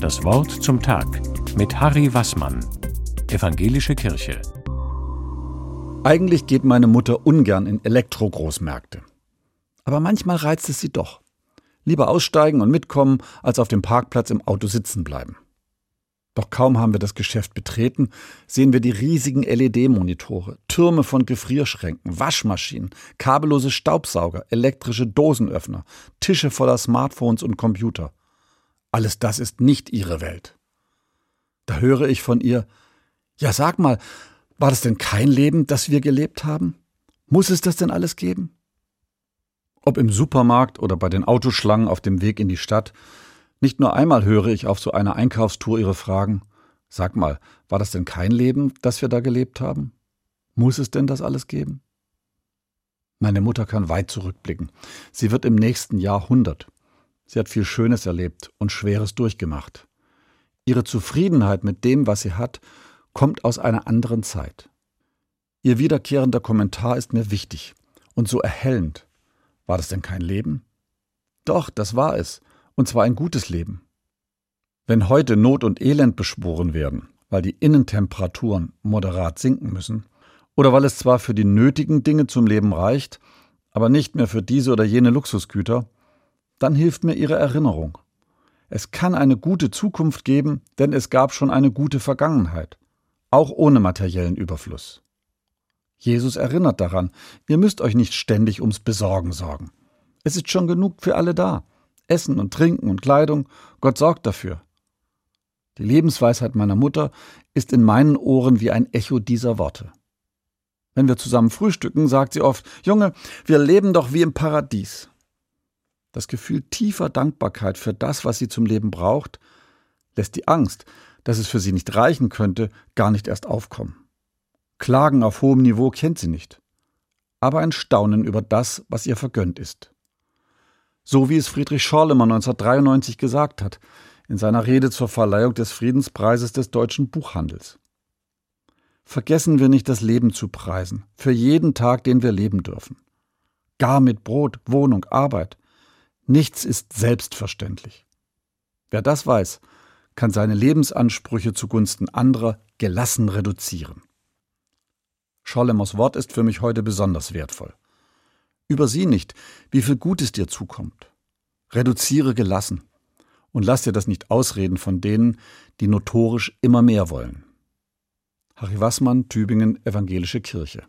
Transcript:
Das Wort zum Tag mit Harry Wassmann, Evangelische Kirche. Eigentlich geht meine Mutter ungern in Elektrogroßmärkte. Aber manchmal reizt es sie doch. Lieber aussteigen und mitkommen, als auf dem Parkplatz im Auto sitzen bleiben. Doch kaum haben wir das Geschäft betreten, sehen wir die riesigen LED-Monitore, Türme von Gefrierschränken, Waschmaschinen, kabellose Staubsauger, elektrische Dosenöffner, Tische voller Smartphones und Computer. Alles das ist nicht ihre Welt. Da höre ich von ihr, ja sag mal, war das denn kein Leben, das wir gelebt haben? Muss es das denn alles geben? Ob im Supermarkt oder bei den Autoschlangen auf dem Weg in die Stadt, nicht nur einmal höre ich auf so einer Einkaufstour Ihre Fragen. Sag mal, war das denn kein Leben, das wir da gelebt haben? Muss es denn das alles geben? Meine Mutter kann weit zurückblicken. Sie wird im nächsten Jahr 100. Sie hat viel Schönes erlebt und Schweres durchgemacht. Ihre Zufriedenheit mit dem, was sie hat, kommt aus einer anderen Zeit. Ihr wiederkehrender Kommentar ist mir wichtig und so erhellend. War das denn kein Leben? Doch, das war es und zwar ein gutes Leben. Wenn heute Not und Elend beschworen werden, weil die Innentemperaturen moderat sinken müssen, oder weil es zwar für die nötigen Dinge zum Leben reicht, aber nicht mehr für diese oder jene Luxusgüter, dann hilft mir Ihre Erinnerung. Es kann eine gute Zukunft geben, denn es gab schon eine gute Vergangenheit, auch ohne materiellen Überfluss. Jesus erinnert daran, ihr müsst euch nicht ständig ums Besorgen sorgen. Es ist schon genug für alle da. Essen und Trinken und Kleidung, Gott sorgt dafür. Die Lebensweisheit meiner Mutter ist in meinen Ohren wie ein Echo dieser Worte. Wenn wir zusammen frühstücken, sagt sie oft, Junge, wir leben doch wie im Paradies. Das Gefühl tiefer Dankbarkeit für das, was sie zum Leben braucht, lässt die Angst, dass es für sie nicht reichen könnte, gar nicht erst aufkommen. Klagen auf hohem Niveau kennt sie nicht, aber ein Staunen über das, was ihr vergönnt ist. So wie es Friedrich Schorlemer 1993 gesagt hat, in seiner Rede zur Verleihung des Friedenspreises des deutschen Buchhandels. Vergessen wir nicht, das Leben zu preisen, für jeden Tag, den wir leben dürfen. Gar mit Brot, Wohnung, Arbeit. Nichts ist selbstverständlich. Wer das weiß, kann seine Lebensansprüche zugunsten anderer gelassen reduzieren. Schollemers Wort ist für mich heute besonders wertvoll. Übersieh nicht, wie viel Gutes dir zukommt. Reduziere gelassen und lass dir das nicht ausreden von denen, die notorisch immer mehr wollen. Harry Wassmann, Tübingen, Evangelische Kirche.